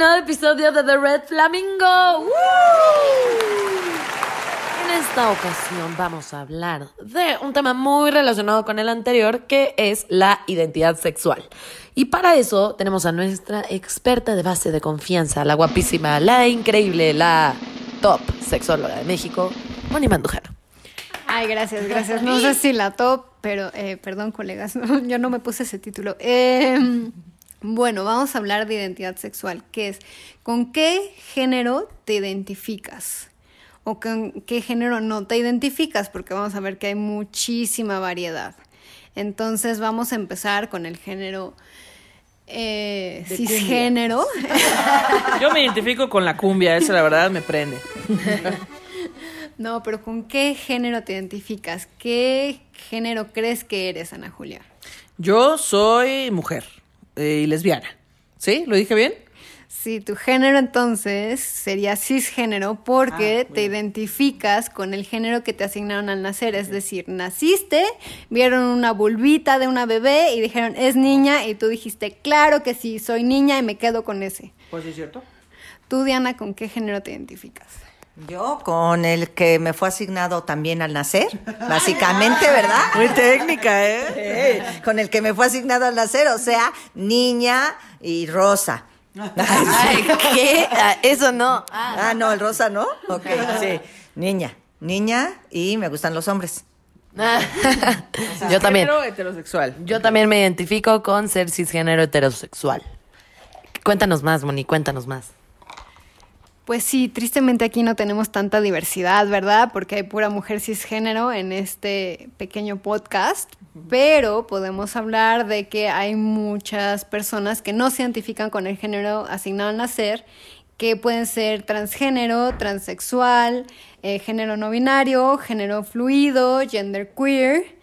Nuevo episodio de The Red Flamingo. En esta ocasión vamos a hablar de un tema muy relacionado con el anterior, que es la identidad sexual. Y para eso tenemos a nuestra experta de base de confianza, la guapísima, la increíble, la top sexóloga de México, Moni Mandujano. Ay, gracias, gracias. No sé si la top, pero eh, perdón, colegas, no, yo no me puse ese título. Eh, bueno, vamos a hablar de identidad sexual, que es con qué género te identificas o con qué género no te identificas, porque vamos a ver que hay muchísima variedad. Entonces vamos a empezar con el género eh, cisgénero. Yo me identifico con la cumbia, esa la verdad me prende. no, pero ¿con qué género te identificas? ¿Qué género crees que eres, Ana Julia? Yo soy mujer eh, y lesbiana. ¿Sí? ¿Lo dije bien? Sí, tu género entonces sería cisgénero porque Ah, te identificas con el género que te asignaron al nacer. Es decir, naciste, vieron una bulbita de una bebé y dijeron, es niña, y tú dijiste, claro que sí, soy niña y me quedo con ese. Pues sí, es cierto. Tú, Diana, ¿con qué género te identificas? Yo con el que me fue asignado también al nacer, básicamente, ¿verdad? Muy técnica, ¿eh? Con el que me fue asignado al nacer, o sea, niña y rosa. Ay, ¿qué? Ah, Eso no. Ah, no, el rosa no. Ok, sí. Niña, niña y me gustan los hombres. Yo también. Heterosexual. Yo también me identifico con ser cisgénero heterosexual. Cuéntanos más, Moni, cuéntanos más. Pues sí, tristemente aquí no tenemos tanta diversidad, ¿verdad? Porque hay pura mujer cisgénero en este pequeño podcast, pero podemos hablar de que hay muchas personas que no se identifican con el género asignado al nacer, que pueden ser transgénero, transexual, eh, género no binario, género fluido, gender queer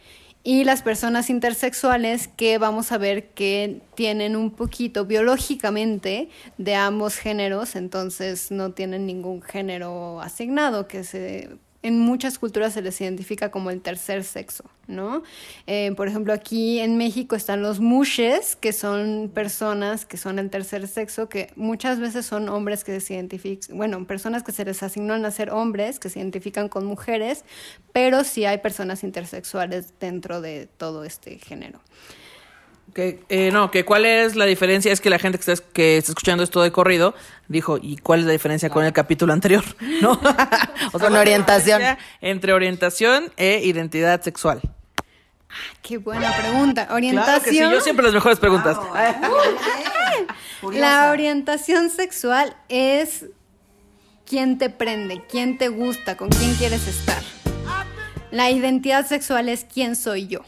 y las personas intersexuales que vamos a ver que tienen un poquito biológicamente de ambos géneros, entonces no tienen ningún género asignado, que se, en muchas culturas se les identifica como el tercer sexo, ¿no? Eh, por ejemplo, aquí en México están los mushes, que son personas que son el tercer sexo, que muchas veces son hombres que se identifican, bueno, personas que se les asignó a nacer hombres, que se identifican con mujeres, pero sí hay personas intersexuales dentro de todo este género. Que, eh, no, que cuál es la diferencia, es que la gente que está, que está escuchando esto de corrido dijo, ¿y cuál es la diferencia con el capítulo anterior? ¿No? o Con ¿cuál es la orientación. Entre orientación e identidad sexual. Qué buena pregunta. Claro Orientación. que sí, yo siempre las mejores preguntas. La orientación sexual es quién te prende, quién te gusta, con quién quieres estar. La identidad sexual es quién soy yo.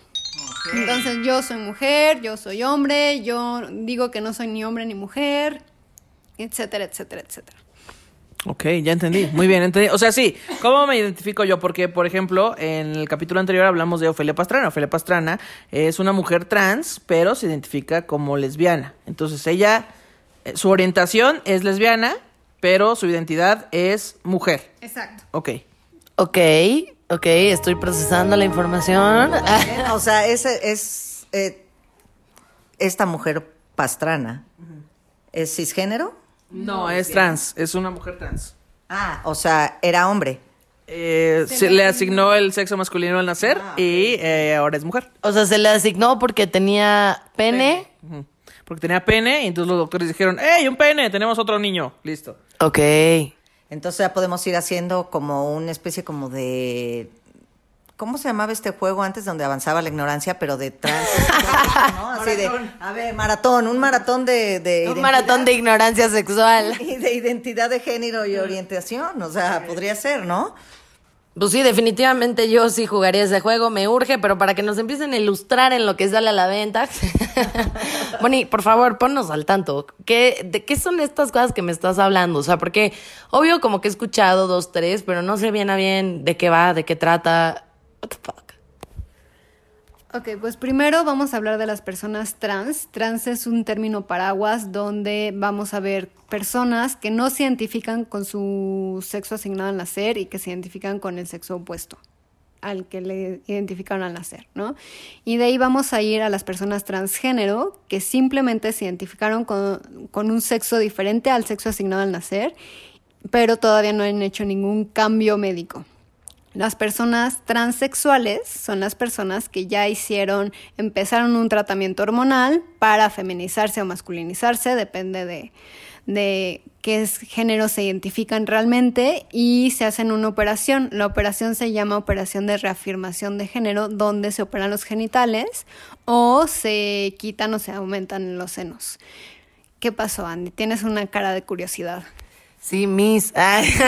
Entonces yo soy mujer, yo soy hombre, yo digo que no soy ni hombre ni mujer, etcétera, etcétera, etcétera. Ok, ya entendí. Muy bien, entendí. O sea, sí, ¿cómo me identifico yo? Porque, por ejemplo, en el capítulo anterior hablamos de Ofelia Pastrana. Ofelia Pastrana es una mujer trans, pero se identifica como lesbiana. Entonces, ella, eh, su orientación es lesbiana, pero su identidad es mujer. Exacto. Ok. Ok, ok, estoy procesando la información. O sea, ese es eh, esta mujer pastrana. ¿Es cisgénero? No, es trans, es una mujer trans. Ah, o sea, era hombre. Eh, se le asignó el sexo masculino al nacer y eh, ahora es mujer. O sea, se le asignó porque tenía pene. Ujú. Porque tenía pene y entonces los doctores dijeron, ¡Ey, un pene! Tenemos otro niño. Listo. Ok. Entonces ya podemos ir haciendo como una especie como de... ¿Cómo se llamaba este juego antes donde avanzaba la ignorancia, pero de trans? ¿no? Así de, a ver, maratón, un maratón de... de Un maratón de ignorancia sexual. Y de identidad de género y orientación, o sea, podría ser, ¿no? Pues sí, definitivamente yo sí jugaría ese juego, me urge, pero para que nos empiecen a ilustrar en lo que sale a la venta. Moni, por favor, ponnos al tanto. ¿Qué, ¿De qué son estas cosas que me estás hablando? O sea, porque obvio como que he escuchado dos, tres, pero no sé bien a bien de qué va, de qué trata. What the? Ok, pues primero vamos a hablar de las personas trans. Trans es un término paraguas donde vamos a ver personas que no se identifican con su sexo asignado al nacer y que se identifican con el sexo opuesto. al que le identificaron al nacer, ¿no? Y de ahí vamos a ir a las personas transgénero que simplemente se identificaron con, con un sexo diferente al sexo asignado al nacer, pero todavía no han hecho ningún cambio médico. Las personas transexuales son las personas que ya hicieron, empezaron un tratamiento hormonal para feminizarse o masculinizarse, depende de, de qué género se identifican realmente y se hacen una operación. La operación se llama operación de reafirmación de género, donde se operan los genitales o se quitan o se aumentan los senos. ¿Qué pasó, Andy? Tienes una cara de curiosidad. Sí, Miss.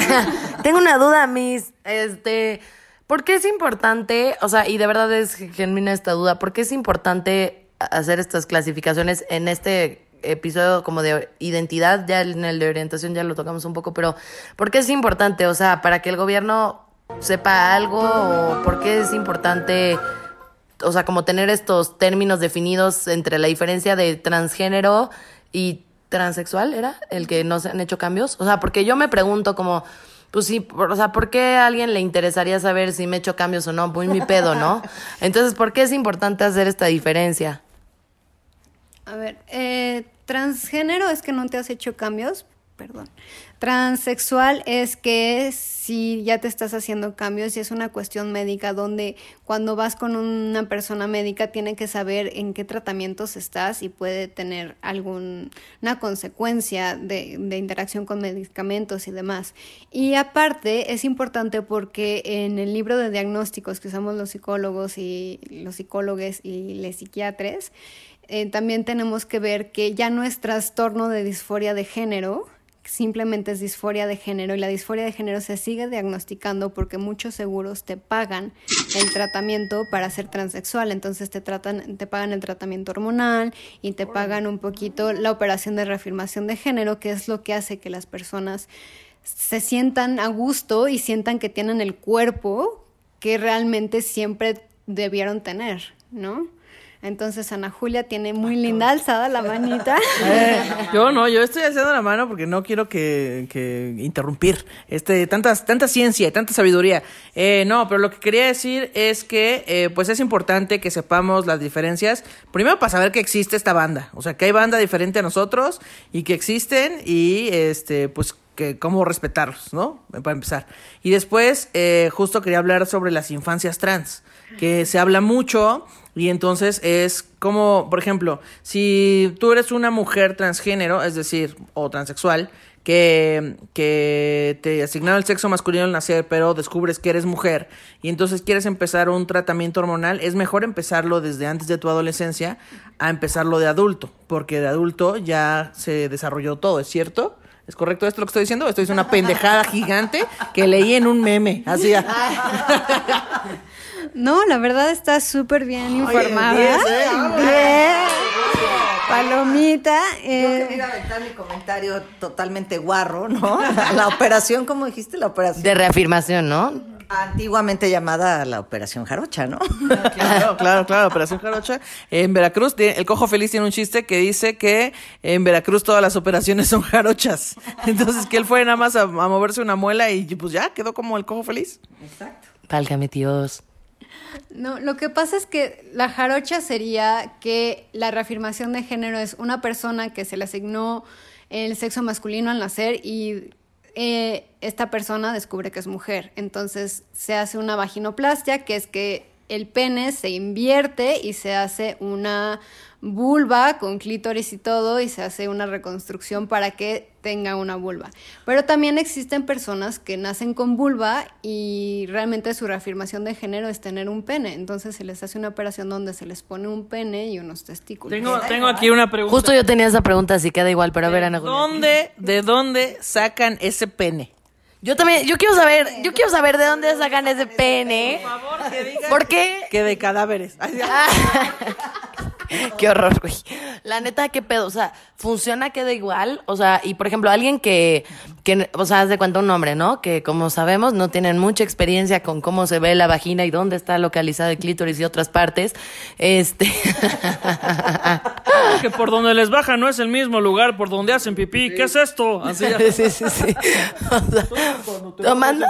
tengo una duda, Miss. Este, ¿por qué es importante, o sea, y de verdad es genuina esta duda, ¿por qué es importante hacer estas clasificaciones en este episodio como de identidad, ya en el de orientación ya lo tocamos un poco, pero ¿por qué es importante? O sea, para que el gobierno sepa algo o por qué es importante, o sea, como tener estos términos definidos entre la diferencia de transgénero y transexual, ¿era? El que no se han hecho cambios. O sea, porque yo me pregunto como, pues sí, o sea, ¿por qué a alguien le interesaría saber si me he hecho cambios o no? Muy mi pedo, ¿no? Entonces, ¿por qué es importante hacer esta diferencia? A ver, eh, transgénero es que no te has hecho cambios, perdón. Transexual es que si ya te estás haciendo cambios y es una cuestión médica donde cuando vas con una persona médica tiene que saber en qué tratamientos estás y puede tener alguna consecuencia de, de interacción con medicamentos y demás. Y aparte es importante porque en el libro de diagnósticos que usamos los psicólogos y los psicólogos y los psiquiatres, eh, también tenemos que ver que ya no es trastorno de disforia de género, simplemente es disforia de género y la disforia de género se sigue diagnosticando porque muchos seguros te pagan el tratamiento para ser transexual, entonces te tratan te pagan el tratamiento hormonal y te pagan un poquito la operación de reafirmación de género, que es lo que hace que las personas se sientan a gusto y sientan que tienen el cuerpo que realmente siempre debieron tener, ¿no? Entonces Ana Julia tiene muy linda alzada la manita. Eh, yo no, yo estoy alzando la mano porque no quiero que, que interrumpir este tantas tanta ciencia y tanta sabiduría. Eh, no, pero lo que quería decir es que eh, pues es importante que sepamos las diferencias. Primero para saber que existe esta banda, o sea que hay banda diferente a nosotros y que existen y este pues que cómo respetarlos, ¿no? Para empezar. Y después, justo quería hablar sobre las infancias trans, que se habla mucho y entonces es como, por ejemplo, si tú eres una mujer transgénero, es decir, o transexual, que, que te asignaron el sexo masculino al nacer, pero descubres que eres mujer y entonces quieres empezar un tratamiento hormonal, es mejor empezarlo desde antes de tu adolescencia a empezarlo de adulto, porque de adulto ya se desarrolló todo, ¿es cierto? ¿Es correcto esto lo que estoy diciendo? Esto es una pendejada gigante que leí en un meme. Así. No, la verdad está súper bien informada. ¿eh? Palomita. Eh. Yo quería aventar mi comentario totalmente guarro, ¿no? La operación, ¿cómo dijiste? La operación. De reafirmación, ¿no? Antiguamente llamada la Operación Jarocha, ¿no? Claro, claro, claro, Operación Jarocha. En Veracruz, el Cojo Feliz tiene un chiste que dice que en Veracruz todas las operaciones son jarochas. Entonces, que él fue nada más a, a moverse una muela y pues ya, quedó como el Cojo Feliz. Exacto. Válgame Dios. No, lo que pasa es que la jarocha sería que la reafirmación de género es una persona que se le asignó el sexo masculino al nacer y eh, esta persona descubre que es mujer. Entonces se hace una vaginoplastia, que es que el pene se invierte y se hace una vulva con clítoris y todo y se hace una reconstrucción para que tenga una vulva. Pero también existen personas que nacen con vulva y realmente su reafirmación de género es tener un pene. Entonces se les hace una operación donde se les pone un pene y unos testículos. Tengo, tengo aquí una pregunta. Justo yo tenía esa pregunta, así queda igual, pero a ver, Ana. ¿Dónde, ¿De dónde sacan ese pene? Yo también, yo quiero saber, yo quiero saber de dónde sacan ese pene. Por favor, que digan ¿Por qué? que de cadáveres. qué horror, güey. La neta, qué pedo. O sea, funciona, queda igual. O sea, y por ejemplo, alguien que, que o sea, haz de cuenta un hombre, ¿no? Que como sabemos, no tienen mucha experiencia con cómo se ve la vagina y dónde está localizada el clítoris y otras partes. Este. que por donde les baja no es el mismo lugar por donde hacen pipí. ¿Qué es esto? Así ya. sí, sí, sí. O sea, tomando.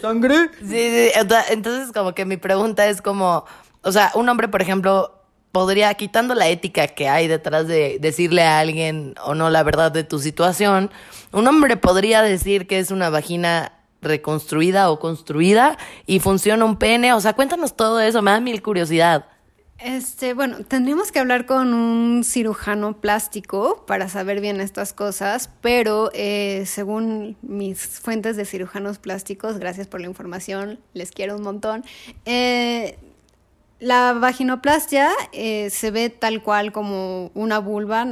¿Sangre? Sí, sí. Entonces, como que mi pregunta es como, o sea, un hombre, por ejemplo, podría, quitando la ética que hay detrás de decirle a alguien o no la verdad de tu situación, un hombre podría decir que es una vagina reconstruida o construida y funciona un pene. O sea, cuéntanos todo eso, me da mil curiosidad. Este, bueno, tendríamos que hablar con un cirujano plástico para saber bien estas cosas, pero eh, según mis fuentes de cirujanos plásticos, gracias por la información, les quiero un montón. eh, la vaginoplastia eh, se ve tal cual como una vulva,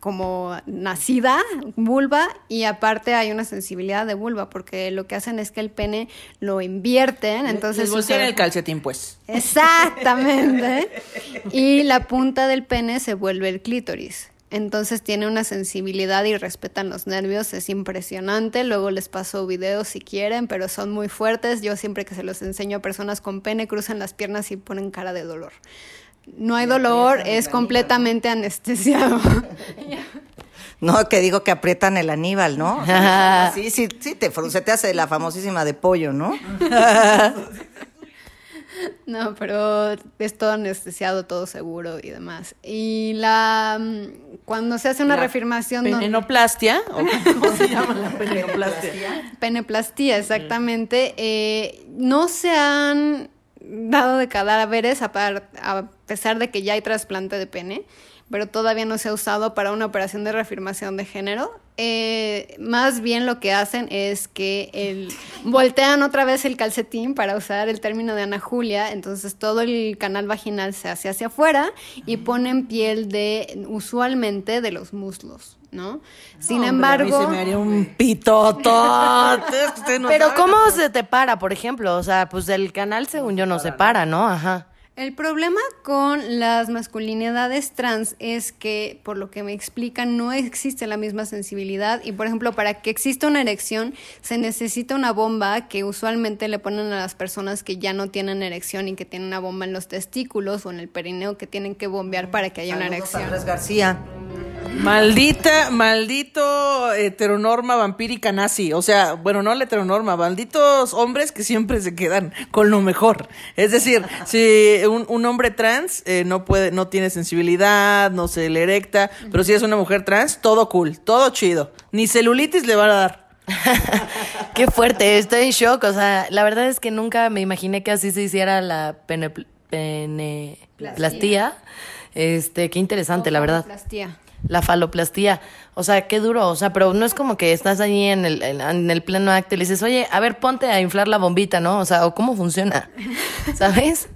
como nacida vulva, y aparte hay una sensibilidad de vulva, porque lo que hacen es que el pene lo invierten, entonces... Les usa- el calcetín, pues. Exactamente. Y la punta del pene se vuelve el clítoris. Entonces tiene una sensibilidad y respetan los nervios, es impresionante. Luego les paso videos si quieren, pero son muy fuertes. Yo siempre que se los enseño a personas con pene cruzan las piernas y ponen cara de dolor. No hay dolor, es completamente anestesiado. No, que digo que aprietan el Aníbal, ¿no? Sí, sí, sí, te frunce, te hace la famosísima de pollo, ¿no? No, pero es todo anestesiado, todo seguro y demás. Y la mm, cuando se hace una La reafirmación no- ¿Penenoplastia? ¿O ¿Cómo se llama la penenoplastia? Peneplastía, exactamente. Eh, no se han dado de cadáveres a, par- a pesar de que ya hay trasplante de pene, pero todavía no se ha usado para una operación de reafirmación de género. Eh, más bien lo que hacen es que el, voltean otra vez el calcetín para usar el término de Ana Julia, entonces todo el canal vaginal se hace hacia afuera y ponen piel de, usualmente, de los muslos, ¿no? Sin embargo... se me haría un no Pero sabe. ¿cómo se te para, por ejemplo? O sea, pues el canal, según yo, no se para, ¿no? Ajá. El problema con las masculinidades trans es que, por lo que me explican, no existe la misma sensibilidad y, por ejemplo, para que exista una erección se necesita una bomba que usualmente le ponen a las personas que ya no tienen erección y que tienen una bomba en los testículos o en el perineo que tienen que bombear para que haya una erección. Andrés García. Maldita, maldito heteronorma vampírica nazi. O sea, bueno, no la heteronorma, malditos hombres que siempre se quedan con lo mejor. Es decir, si un, un hombre trans eh, no puede, no tiene sensibilidad, no se le erecta, pero si es una mujer trans, todo cool, todo chido. Ni celulitis le van a dar. Qué fuerte, estoy en shock. O sea, la verdad es que nunca me imaginé que así se hiciera la pene, peneplastía. Este, qué interesante, la verdad. Plastia. La faloplastía. O sea, qué duro. O sea, pero no es como que estás allí en el, en, en el pleno acto y le dices, oye, a ver, ponte a inflar la bombita, ¿no? O sea, o cómo funciona. ¿Sabes?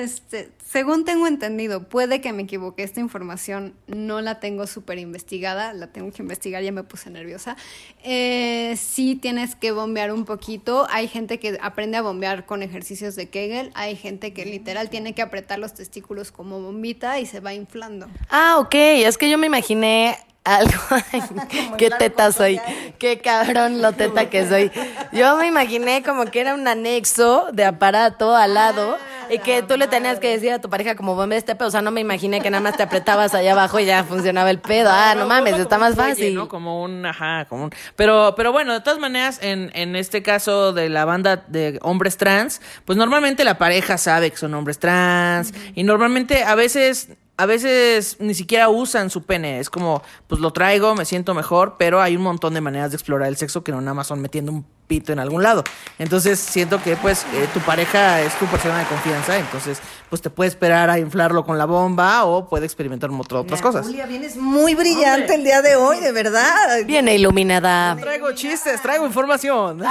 Este, según tengo entendido, puede que me equivoque. Esta información no la tengo súper investigada, la tengo que investigar, ya me puse nerviosa. Eh, sí tienes que bombear un poquito. Hay gente que aprende a bombear con ejercicios de Kegel. Hay gente que literal tiene que apretar los testículos como bombita y se va inflando. Ah, ok. Es que yo me imaginé algo. qué teta soy. Qué cabrón lo teta que soy. Yo me imaginé como que era un anexo de aparato al lado y que tú le tenías que decir a tu pareja como bomba este pedo. O sea, no me imaginé que nada más te apretabas allá abajo y ya funcionaba el pedo. Ah, no mames, está más fácil. ¿no? Como un, ajá, como un... Pero, pero bueno, de todas maneras, en, en este caso de la banda de hombres trans, pues normalmente la pareja sabe que son hombres trans y normalmente a veces... A veces ni siquiera usan su pene, es como, pues lo traigo, me siento mejor, pero hay un montón de maneras de explorar el sexo que no nada más son metiendo un pito en algún lado. Entonces siento que pues eh, tu pareja es tu persona de confianza, entonces pues te puede esperar a inflarlo con la bomba o puede experimentar otro- otras Mira, cosas. Julia, vienes muy brillante el día de hoy, de verdad. Viene iluminada. Traigo chistes, traigo información.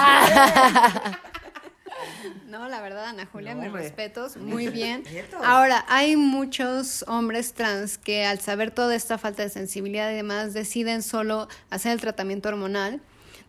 No, la verdad, Ana Julia, mis respetos, muy bien. Ahora, hay muchos hombres trans que al saber toda esta falta de sensibilidad y demás deciden solo hacer el tratamiento hormonal.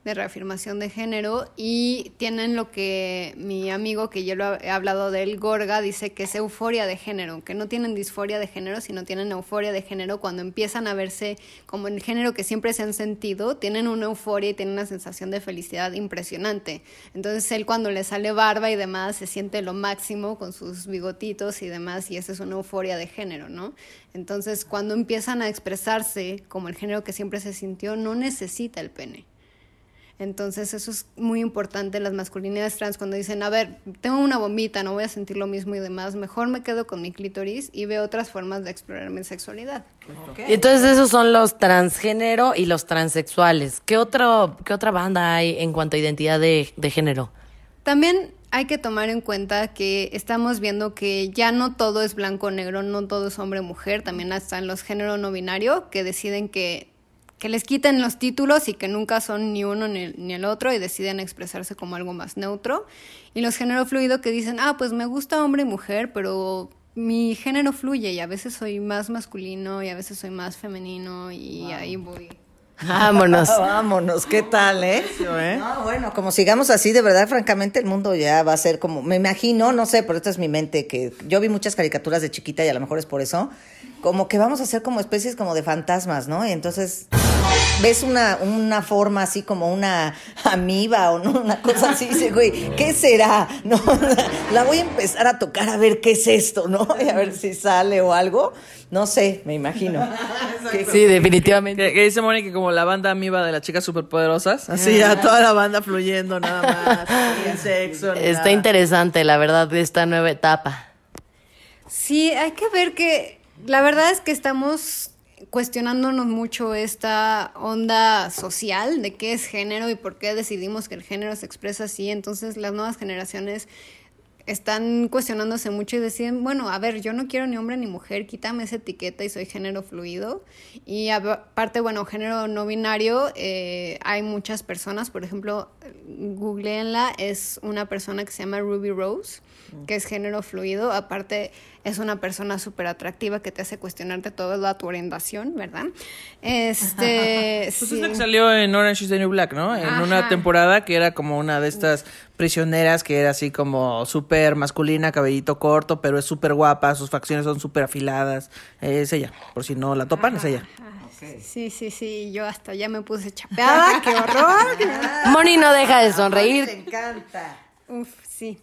De reafirmación de género y tienen lo que mi amigo, que yo lo he hablado de él, Gorga, dice que es euforia de género, que no tienen disforia de género, sino tienen euforia de género cuando empiezan a verse como el género que siempre se han sentido, tienen una euforia y tienen una sensación de felicidad impresionante. Entonces él cuando le sale barba y demás se siente lo máximo con sus bigotitos y demás y esa es una euforia de género, ¿no? Entonces cuando empiezan a expresarse como el género que siempre se sintió, no necesita el pene. Entonces eso es muy importante en las masculinidades trans cuando dicen, a ver, tengo una bombita, no voy a sentir lo mismo y demás, mejor me quedo con mi clítoris y veo otras formas de explorar mi sexualidad. Y entonces esos son los transgénero y los transexuales. ¿Qué, otro, qué otra banda hay en cuanto a identidad de, de género? También hay que tomar en cuenta que estamos viendo que ya no todo es blanco o negro, no todo es hombre o mujer, también están los género no binario que deciden que que les quiten los títulos y que nunca son ni uno ni, ni, el otro y deciden expresarse como algo más neutro. Y los género fluido que dicen, ah, pues me gusta hombre y mujer, pero mi género fluye y a veces soy más masculino y a veces soy más femenino y wow. ahí voy. Vámonos. Vámonos, ¿qué tal, eh? No, bueno, como sigamos así, de verdad, francamente, el mundo ya va a ser como, me imagino, no sé, pero esta es mi mente, que yo vi muchas caricaturas de chiquita y a lo mejor es por eso, como que vamos a ser como especies como de fantasmas, ¿no? Y entonces ves una, una forma así como una amiba o no, una cosa así, dice, güey, ¿qué será? No, la voy a empezar a tocar a ver qué es esto, ¿no? Y a ver si sale o algo. No sé, me imagino. Sí, definitivamente. Que, que dice que como la banda amiba de las chicas superpoderosas, así ya toda la banda fluyendo nada más, sin sexo. Está nada. interesante, la verdad, de esta nueva etapa. Sí, hay que ver que la verdad es que estamos cuestionándonos mucho esta onda social de qué es género y por qué decidimos que el género se expresa así. Entonces las nuevas generaciones están cuestionándose mucho y deciden, bueno, a ver, yo no quiero ni hombre ni mujer, quítame esa etiqueta y soy género fluido. Y aparte, bueno, género no binario, eh, hay muchas personas, por ejemplo, googleenla, es una persona que se llama Ruby Rose, que es género fluido, aparte es una persona súper atractiva que te hace cuestionarte toda tu orientación, ¿verdad? Este, Pues sí. es la que salió en Orange is the New Black, ¿no? En Ajá. una temporada que era como una de estas prisioneras que era así como súper masculina, cabellito corto, pero es súper guapa, sus facciones son súper afiladas. Es ella, por si no la topan, es ella. Sí, sí, sí, yo hasta ya me puse chapeada, qué horror. Moni no deja de Te sonreír. encanta. Uf, sí.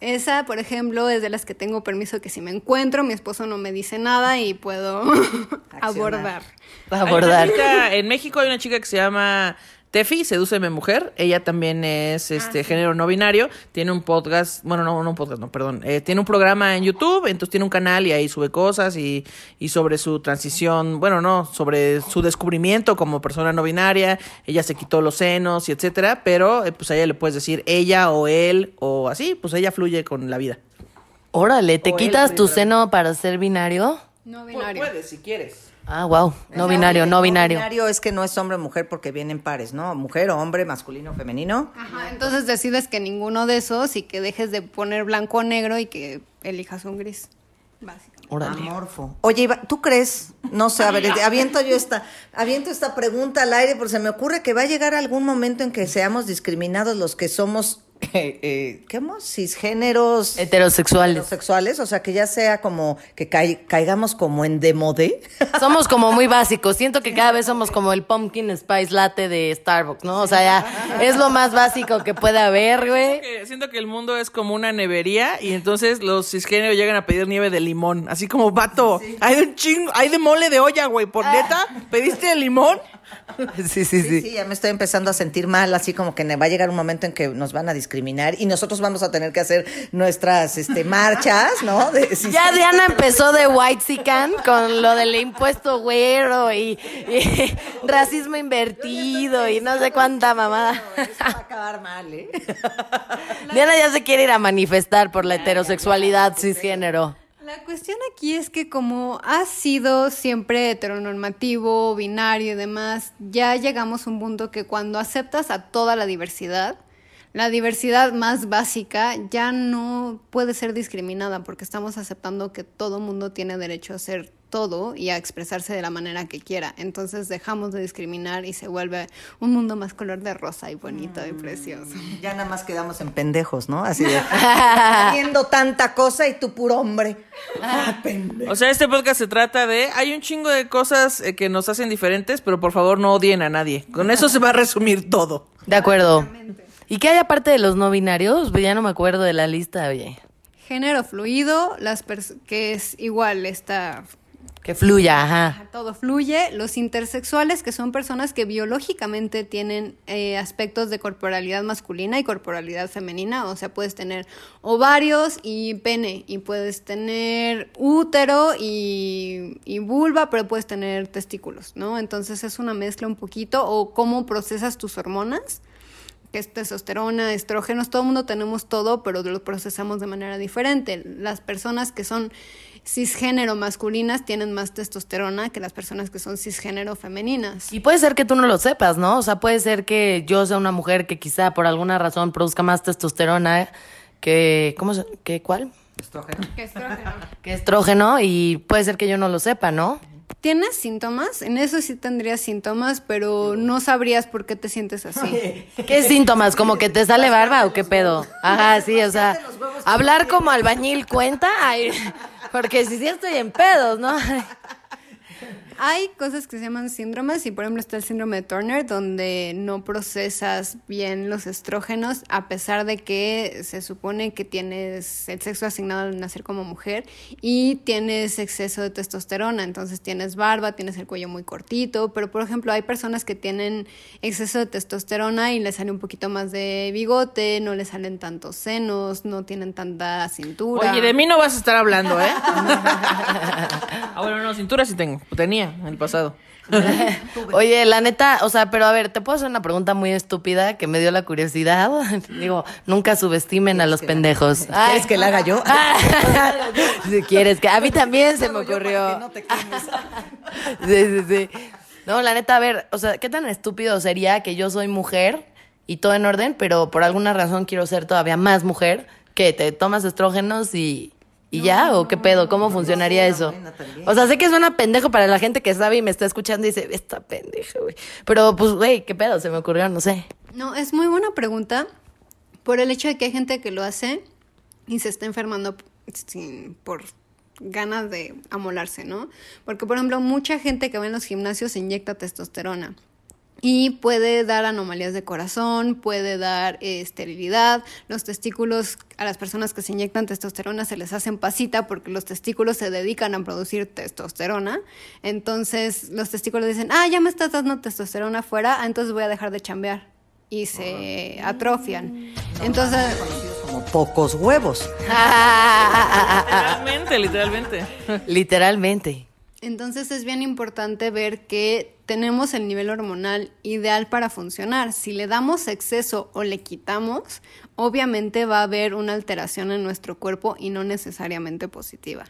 Esa, por ejemplo, es de las que tengo permiso que si me encuentro, mi esposo no me dice nada y puedo abordar. Abordar. En México hay una chica que se llama Tefi, Sedúceme Mujer. Ella también es este género no binario. Tiene un podcast, bueno, no, no un podcast, no, perdón. Eh, tiene un programa en YouTube, entonces tiene un canal y ahí sube cosas y, y sobre su transición, bueno, no, sobre su descubrimiento como persona no binaria. Ella se quitó los senos y etcétera, pero eh, pues a ella le puedes decir ella o él o así, pues ella fluye con la vida. Órale, ¿te O él, quitas tu seno para ser binario? No binario. Puedes, si quieres. Ah, wow. No binario, no binario. binario es que no es hombre o mujer porque vienen pares, ¿no? Mujer o hombre, masculino o femenino. Ajá, entonces decides que ninguno de esos y que dejes de poner blanco o negro y que elijas un gris. Básico. Órale. Amorfo. Oye, Iva, ¿tú crees? No sé, a ver, aviento yo esta, aviento esta pregunta al aire porque se me ocurre que va a llegar algún momento en que seamos discriminados los que somos, eh, eh, ¿qué hemos? Cisgéneros. Heterosexuales. Heterosexuales, o sea, que ya sea como que cai- caigamos como en demodé. Somos como muy básicos. Siento que cada vez somos como el pumpkin spice latte de Starbucks, ¿no? O sea, ya es lo más básico que puede haber, güey. siento que el mundo es como una nevería y entonces los cisgéneros llegan a pedir nieve de limón. Así como, vato, hay de un chingo, hay de mole de olla, güey. ¿Por neta? ¿Pediste de limón? Sí, sí, Sí, sí, ya me estoy empezando a sentir mal, así como que va a llegar un momento en que nos van a discriminar y nosotros vamos a tener que hacer nuestras este, marchas, ¿no? De- sí, Ya. Diana empezó de white sican con lo del impuesto güero y, y racismo invertido y no sé cuánta mamada. Eso va a acabar mal, ¿eh? Diana ya se quiere ir a manifestar por la heterosexualidad cisgénero. La cuestión aquí es que como ha sido siempre heteronormativo, binario y demás, ya llegamos a un punto que cuando aceptas a toda la diversidad, la diversidad más básica ya no puede ser discriminada porque estamos aceptando que todo mundo tiene derecho a ser todo y a expresarse de la manera que quiera. Entonces dejamos de discriminar y se vuelve un mundo más color de rosa y bonito y precioso. Ya nada más quedamos en pendejos, ¿no? Así de haciendo tanta cosa y tú puro hombre. Ah, pendejo. O sea, este podcast se trata de. Hay un chingo de cosas eh, que nos hacen diferentes, pero por favor no odien a nadie. Con eso se va a resumir todo. De acuerdo. ¿Y qué hay aparte de los no binarios? Pues ya no me acuerdo de la lista, oye. Género fluido, las pers- que es igual esta Que fluya, ajá. todo fluye. Los intersexuales, que son personas que biológicamente tienen eh, aspectos de corporalidad masculina y corporalidad femenina. O sea, puedes tener ovarios y pene, y puedes tener útero y, y vulva, pero puedes tener testículos, ¿no? Entonces es una mezcla un poquito, o cómo procesas tus hormonas que es testosterona, estrógenos, todo el mundo tenemos todo, pero lo procesamos de manera diferente. Las personas que son cisgénero masculinas tienen más testosterona que las personas que son cisgénero femeninas. Y puede ser que tú no lo sepas, ¿no? O sea, puede ser que yo sea una mujer que quizá por alguna razón produzca más testosterona que... ¿Cómo se...? ¿Qué cuál? Que estrógeno y puede ser que yo no lo sepa, ¿no? ¿Tienes síntomas? En eso sí tendrías síntomas, pero no sabrías por qué te sientes así. ¿Qué síntomas? ¿Como que te sale barba o qué pedo? Ajá, sí, o sea, hablar como albañil cuenta, Ay, porque si sí estoy en pedos, ¿no? Hay cosas que se llaman síndromes y por ejemplo está el síndrome de Turner donde no procesas bien los estrógenos a pesar de que se supone que tienes el sexo asignado al nacer como mujer y tienes exceso de testosterona, entonces tienes barba, tienes el cuello muy cortito, pero por ejemplo hay personas que tienen exceso de testosterona y les sale un poquito más de bigote, no les salen tantos senos, no tienen tanta cintura. Oye, de mí no vas a estar hablando, ¿eh? ah, bueno, no, cintura sí tengo. Tenía en el pasado. Oye, la neta, o sea, pero a ver, te puedo hacer una pregunta muy estúpida que me dio la curiosidad. Digo, nunca subestimen a los pendejos. ¿Quieres que la haga yo? si quieres que a mí también se me ocurrió. Sí, sí, sí. No, la neta, a ver, o sea, ¿qué tan estúpido sería que yo soy mujer y todo en orden, pero por alguna razón quiero ser todavía más mujer? que te tomas estrógenos y, y ya? ¿O qué pedo? ¿Cómo funcionaría eso? O sea, sé que suena pendejo para la gente que sabe y me está escuchando y dice, esta pendeja, güey. Pero pues, güey, ¿qué pedo? Se me ocurrió, no sé. No, es muy buena pregunta por el hecho de que hay gente que lo hace y se está enfermando sin, por ganas de amolarse, ¿no? Porque, por ejemplo, mucha gente que va en los gimnasios se inyecta testosterona. Y puede dar anomalías de corazón, puede dar eh, esterilidad. Los testículos, a las personas que se inyectan testosterona se les hacen pasita porque los testículos se dedican a producir testosterona. Entonces los testículos dicen, ah, ya me estás dando testosterona afuera, ah, entonces voy a dejar de chambear. Y se atrofian. Entonces, Conocidos como pocos huevos. Literalmente, literalmente. Literalmente. Entonces es bien importante ver que tenemos el nivel hormonal ideal para funcionar. Si le damos exceso o le quitamos, obviamente va a haber una alteración en nuestro cuerpo y no necesariamente positiva.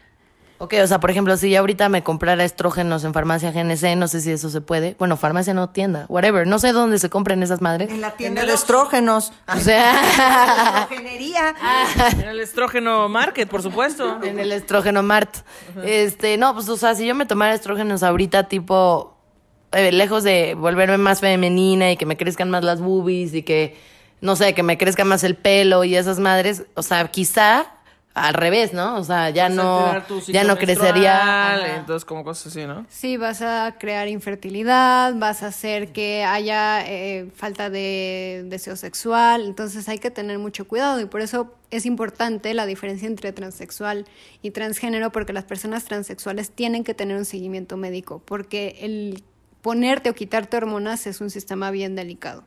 Ok, o sea, por ejemplo, si yo ahorita me comprara estrógenos en farmacia GNC, no sé si eso se puede. Bueno, farmacia no tienda, whatever. No sé dónde se compren esas madres. En la tienda de estrógenos. O sea, Estrogenería. En el estrógeno market, por supuesto. en el estrógeno Mart. Este, no, pues, o sea, si yo me tomara estrógenos ahorita, tipo, eh, lejos de volverme más femenina y que me crezcan más las boobies y que, no sé, que me crezca más el pelo y esas madres, o sea, quizá al revés, ¿no? O sea, ya no, ya no crecería. Entonces, como cosas así, ¿no? Sí, vas a crear infertilidad, vas a hacer que haya eh, falta de deseo sexual, entonces hay que tener mucho cuidado y por eso es importante la diferencia entre transexual y transgénero porque las personas transexuales tienen que tener un seguimiento médico porque el ponerte o quitarte hormonas es un sistema bien delicado.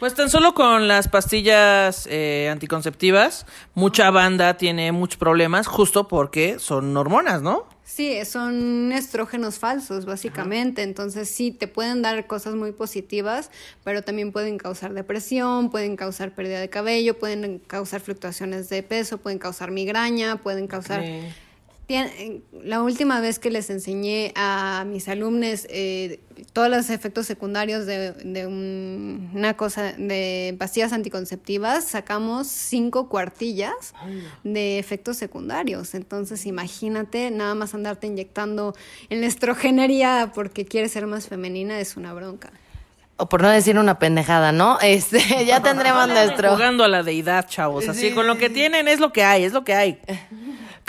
Pues tan solo con las pastillas eh, anticonceptivas, mucha banda tiene muchos problemas justo porque son hormonas, ¿no? Sí, son estrógenos falsos, básicamente. Entonces, sí, te pueden dar cosas muy positivas, pero también pueden causar depresión, pueden causar pérdida de cabello, pueden causar fluctuaciones de peso, pueden causar migraña, pueden causar... la última vez que les enseñé a mis alumnos eh, todos los efectos secundarios de, de un- una cosa de pastillas anticonceptivas, sacamos cinco cuartillas de efectos secundarios. Entonces, imagínate, nada más andarte inyectando en la estrogenería porque quieres ser más femenina es una bronca. O por no decir una pendejada, ¿no? Este, ya tendremos nuestro. Jugando a la deidad, chavos. Así, con lo que tienen es lo que hay, es lo que hay.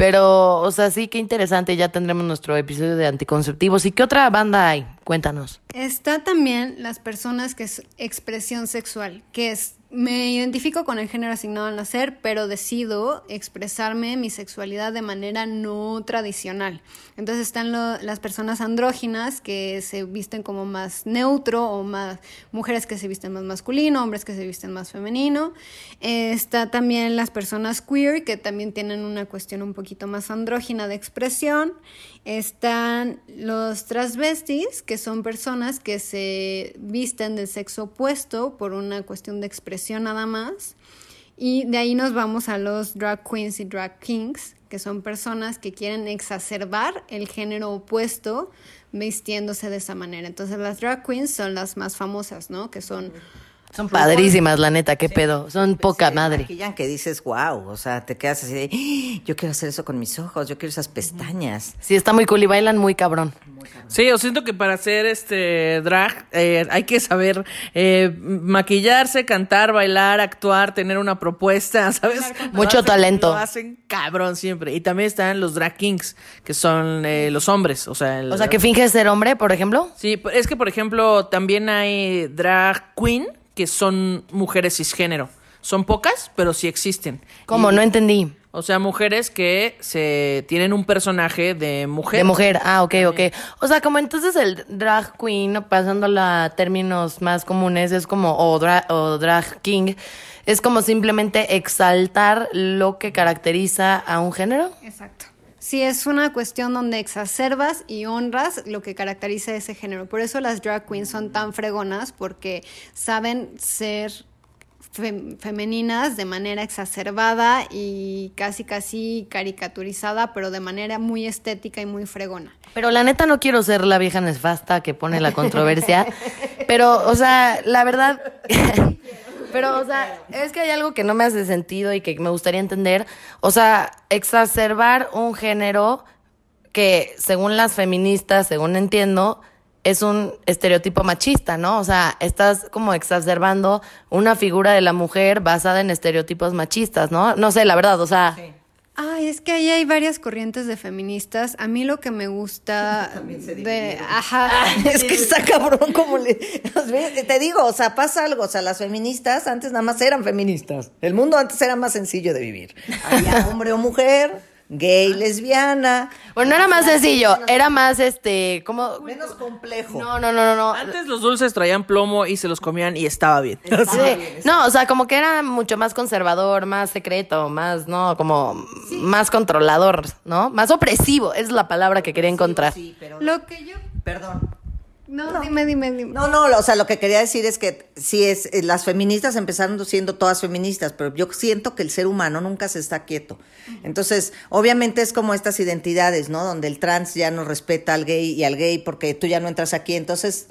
Pero, o sea, sí, qué interesante. Ya tendremos nuestro episodio de anticonceptivos. ¿Y qué otra banda hay? Cuéntanos. Está también las personas que es expresión sexual, que es me identifico con el género asignado al nacer, pero decido expresarme mi sexualidad de manera no tradicional. Entonces están las personas andróginas que se visten como más neutro o más mujeres que se visten más masculino, hombres que se visten más femenino. Está también las personas queer que también tienen una cuestión un poquito más andrógina de expresión. Están los transvestis, que son personas que se visten del sexo opuesto por una cuestión de expresión nada más. Y de ahí nos vamos a los drag queens y drag kings, que son personas que quieren exacerbar el género opuesto vistiéndose de esa manera. Entonces las drag queens son las más famosas, ¿no? Que son... Son padrísimas, la neta, qué pedo. Son poca madre. Maquillan que dices, wow, o sea, te quedas así de, "Ah, yo quiero hacer eso con mis ojos, yo quiero esas pestañas. Sí, está muy cool y bailan muy cabrón. Sí, yo siento que para hacer este drag eh, hay que saber eh, maquillarse, cantar, bailar, actuar, tener una propuesta, ¿sabes? Mucho Lo hacen- talento. Lo hacen cabrón siempre. Y también están los drag kings, que son eh, los hombres, o sea... el- O sea, que finges ser hombre, por ejemplo. Sí, es que por ejemplo también hay drag queen, que son mujeres cisgénero. Son pocas, pero sí existen. ¿Cómo? Y- No entendí. O sea, mujeres que se tienen un personaje de mujer. De mujer, ah, ok, ok. O sea, como entonces el drag queen, pasándolo a términos más comunes, es como, o, dra- o drag king, es como simplemente exaltar lo que caracteriza a un género. Exacto. Sí, es una cuestión donde exacerbas y honras lo que caracteriza ese género. Por eso las drag queens son tan fregonas, porque saben ser fem- femeninas de manera exacerbada y casi casi caricaturizada, pero de manera muy estética y muy fregona. Pero la neta no quiero ser la vieja nefasta que pone la controversia. pero, o sea, la verdad. pero, o sea, es que hay algo que no me hace sentido y que me gustaría entender. O sea, exacerbar un género que, según las feministas, según entiendo, es un estereotipo machista, ¿no? O sea, estás como exacerbando una figura de la mujer basada en estereotipos machistas, ¿no? No sé, la verdad, o sea. Ay, es que ahí hay varias corrientes de feministas. A mí lo que me gusta de, ajá, Es que está cabrón como le... Te digo, o sea, pasa algo, o sea, las feministas antes nada más eran feministas. El mundo antes era más sencillo de vivir. Había hombre o mujer, gay, lesbiana. Bueno, no era más sencillo, era más este, como. Menos complejo. No, no, no, no, no. Antes los dulces traían plomo y se los comían y estaba bien. Sí. No, o sea, como que era mucho más conservador, más secreto, más, no, como más controlador, ¿no? Más opresivo, es la palabra que quería encontrar. Sí, pero... lo que yo... Perdón. No, dime, dime, dime. No, no, o sea, lo que quería decir es que sí es, eh, las feministas empezaron siendo todas feministas, pero yo siento que el ser humano nunca se está quieto. Entonces, obviamente es como estas identidades, ¿no? Donde el trans ya no respeta al gay y al gay porque tú ya no entras aquí. Entonces,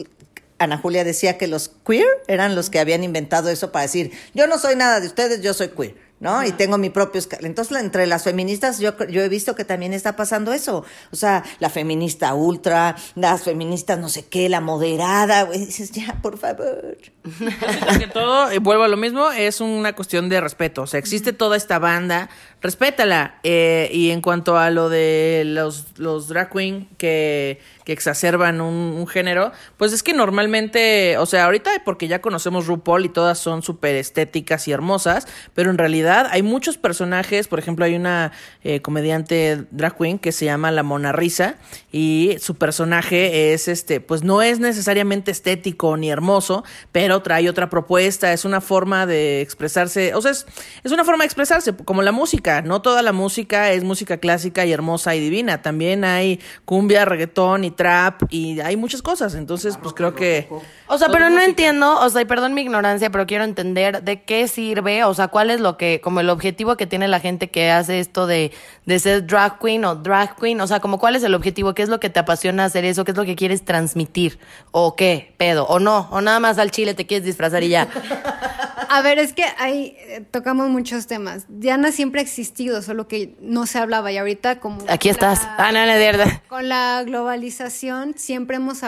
Ana Julia decía que los queer eran los que habían inventado eso para decir, yo no soy nada de ustedes, yo soy queer. ¿No? Y tengo mi propio... Entonces, entre las feministas, yo, yo he visto que también está pasando eso. O sea, la feminista ultra, las feministas no sé qué, la moderada, güey. Dices, ya, por favor. Que todo, vuelvo a lo mismo, es una cuestión de respeto. O sea, existe toda esta banda, respétala. Eh, y en cuanto a lo de los, los drag queen que, que exacerban un, género, pues es que normalmente, o sea, ahorita porque ya conocemos RuPaul y todas son súper estéticas y hermosas, pero en realidad hay muchos personajes, por ejemplo, hay una eh, comediante drag queen que se llama La Mona Risa y su personaje es este, pues no es necesariamente estético ni hermoso, pero trae otra propuesta, es una forma de expresarse, o sea, es, es una forma de expresarse, como la música, no toda la música es música clásica y hermosa y divina, también hay cumbia, reggaetón y trap y hay muchas cosas, entonces pues creo que... O sea, pero no entiendo, o sea, y perdón mi ignorancia, pero quiero entender de qué sirve, o sea, cuál es lo que, como el objetivo que tiene la gente que hace esto de, de ser drag queen o drag queen, o sea, como cuál es el objetivo, qué es lo que te apasiona hacer eso, qué es lo que quieres transmitir, o qué, pedo, o no, o nada más al chile te quieres disfrazar y ya. A ver, es que ahí eh, tocamos muchos temas. Diana siempre ha existido, solo que no se hablaba y ahorita como... Aquí la- estás. Ah, no, no, de verdad. Con la globalización siempre hemos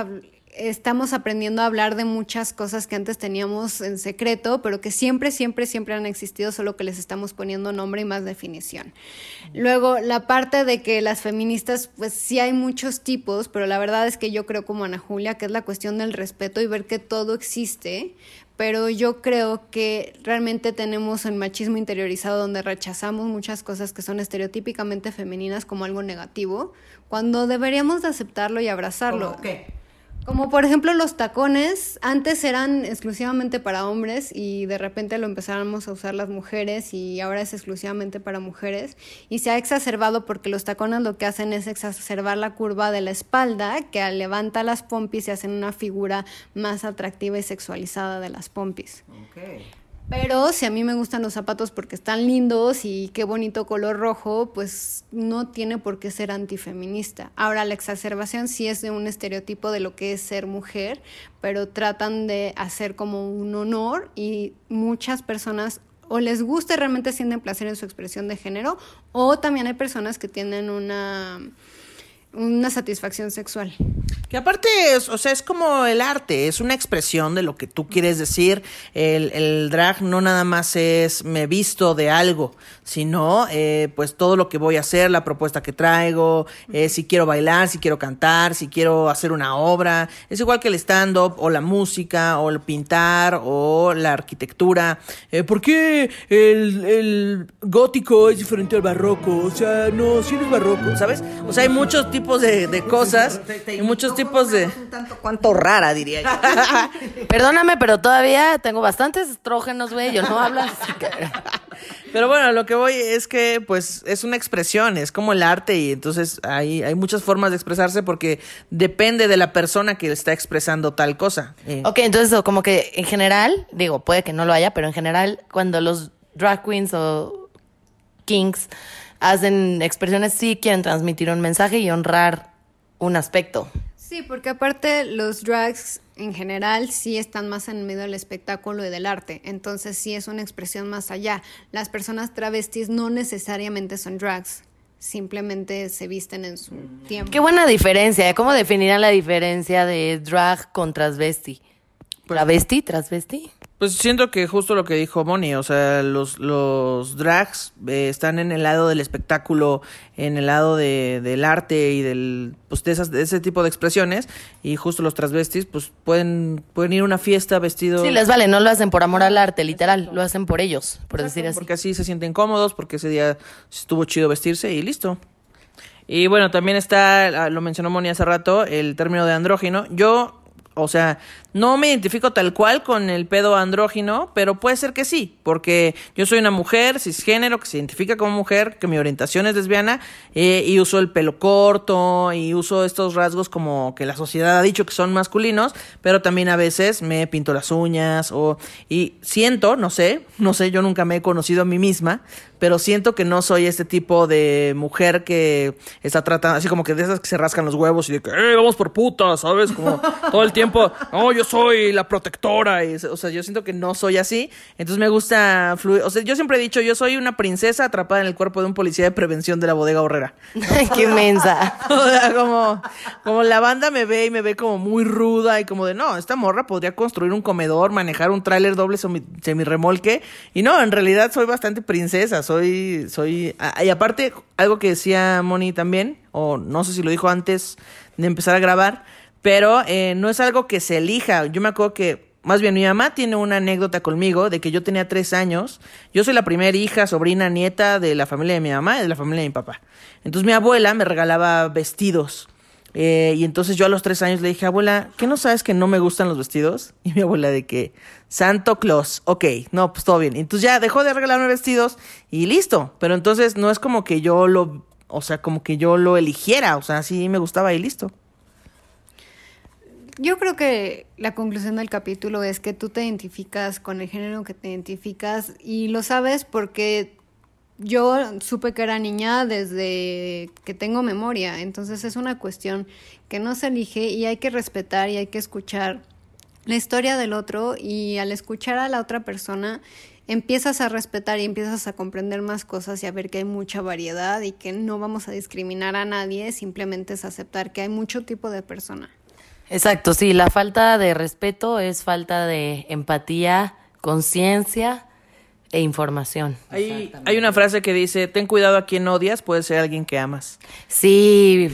estamos aprendiendo a hablar de muchas cosas que antes teníamos en secreto, pero que siempre, siempre, siempre han existido, solo que les estamos poniendo nombre y más definición. Luego, la parte de que las feministas, pues sí hay muchos tipos, pero la verdad es que yo creo como Ana Julia, que es la cuestión del respeto y ver que todo existe, pero yo creo que realmente tenemos el machismo interiorizado donde rechazamos muchas cosas que son estereotípicamente femeninas como algo negativo, cuando deberíamos de aceptarlo y abrazarlo. ¿Cómo qué? Como por ejemplo los tacones, antes eran exclusivamente para hombres y de repente lo empezáramos a usar las mujeres y ahora es exclusivamente para mujeres y se ha exacerbado porque los tacones lo que hacen es exacerbar la curva de la espalda que levanta las pompis y hacen una figura más atractiva y sexualizada de las pompis. Ok. Pero si a mí me gustan los zapatos porque están lindos y qué bonito color rojo, pues no tiene por qué ser antifeminista. Ahora, la exacerbación sí es de un estereotipo de lo que es ser mujer, pero tratan de hacer como un honor y muchas personas o les gusta y realmente sienten placer en su expresión de género, o también hay personas que tienen una, una satisfacción sexual. Que aparte, es, o sea, es como el arte, es una expresión de lo que tú quieres decir. El, el drag no nada más es me visto de algo, sino eh, pues todo lo que voy a hacer, la propuesta que traigo, eh, si quiero bailar, si quiero cantar, si quiero hacer una obra. Es igual que el stand-up o la música o el pintar o la arquitectura. Eh, ¿Por qué el, el gótico es diferente al barroco? O sea, no, si no es barroco, ¿sabes? O sea, hay muchos tipos de, de cosas y muchos tipos de... Un tanto cuanto rara, diría yo. Perdóname, pero todavía tengo bastantes estrógenos, güey, yo no hablo así que- Pero bueno, lo que voy es que pues es una expresión, es como el arte y entonces hay, hay muchas formas de expresarse porque depende de la persona que está expresando tal cosa. Eh, Ok, entonces como que en general, digo, puede que no lo haya, pero en general cuando los drag queens o kings hacen expresiones sí quieren transmitir un mensaje y honrar un aspecto. Sí, porque aparte los drags en general sí están más en medio del espectáculo y del arte, entonces sí es una expresión más allá. Las personas travestis no necesariamente son drags, simplemente se visten en su tiempo. Qué buena diferencia, ¿eh? ¿cómo definirían la diferencia de drag con transvesti? ¿Travesti? ¿Transvesti? Pues siento que justo lo que dijo Moni, o sea, los, los drags eh, están en el lado del espectáculo, en el lado de, del arte y del, pues de, esas, de ese tipo de expresiones, y justo los transvestis, pues pueden, pueden ir a una fiesta vestidos... Sí, les vale, no lo hacen por amor al arte, literal, lo hacen por ellos, por decir así. Porque así se sienten cómodos, porque ese día estuvo chido vestirse y listo. Y bueno, también está, ah, lo mencionó Moni hace rato, el término de andrógino. Yo, o sea, no me identifico tal cual con el pedo andrógino, pero puede ser que sí, porque yo soy una mujer cisgénero que se identifica como mujer, que mi orientación es lesbiana, eh, y uso el pelo corto, y uso estos rasgos como que la sociedad ha dicho que son masculinos, pero también a veces me pinto las uñas, o, y siento, no sé, no sé, yo nunca me he conocido a mí misma, pero siento que no soy este tipo de mujer que está tratando, así como que de esas que se rascan los huevos y de que, eh, vamos por puta, ¿sabes? Como todo el tiempo, no, yo soy la protectora, y, o sea, yo siento que no soy así, entonces me gusta fluir, o sea, yo siempre he dicho, yo soy una princesa atrapada en el cuerpo de un policía de prevención de la bodega horrera. Qué inmensa. O sea, como, como la banda me ve y me ve como muy ruda y como de, no, esta morra podría construir un comedor, manejar un tráiler doble semi- semirremolque. Y no, en realidad soy bastante princesa, soy, soy... ah, Y aparte, algo que decía Moni también, o no sé si lo dijo antes de empezar a grabar, pero eh, no es algo que se elija. Yo me acuerdo que más bien, mi mamá tiene una anécdota conmigo de que yo tenía tres años. Yo soy la primera hija, sobrina, nieta de la familia de mi mamá y de la familia de mi papá. Entonces mi abuela me regalaba vestidos. Eh, y entonces yo a los tres años le dije, abuela, ¿qué no sabes que no me gustan los vestidos? Y mi abuela de que, Santo Claus, ok, no, pues todo bien. Entonces ya dejó de regalarme vestidos y listo. Pero entonces no es como que yo lo, o sea, como que yo lo eligiera. O sea, sí me gustaba y listo. yo creo que la conclusión del capítulo es que tú te identificas con el género que te identificas y lo sabes porque yo supe que era niña desde que tengo memoria, entonces es una cuestión que no se elige y hay que respetar y hay que escuchar la historia del otro y al escuchar a la otra persona empiezas a respetar y empiezas a comprender más cosas y a ver que hay mucha variedad y que no vamos a discriminar a nadie, simplemente es aceptar que hay mucho tipo de persona. Exacto, sí, la falta de respeto es falta de empatía, conciencia e información. Hay, hay una frase que dice, ten cuidado a quien odias, puede ser alguien que amas. Sí,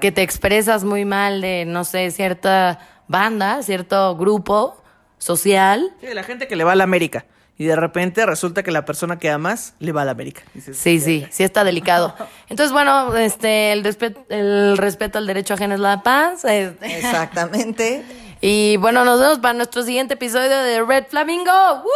que te expresas muy mal de, no sé, cierta banda, cierto grupo social. Sí, la gente que le va a la América. Y de repente resulta que la persona que amas le va a la América. Dices, Sí, sí, sí está delicado. Entonces, bueno, este, el, respeto, el respeto al derecho ajeno es la paz. Exactamente. Y bueno, nos vemos para nuestro siguiente episodio de Red Flamingo. ¡Woo!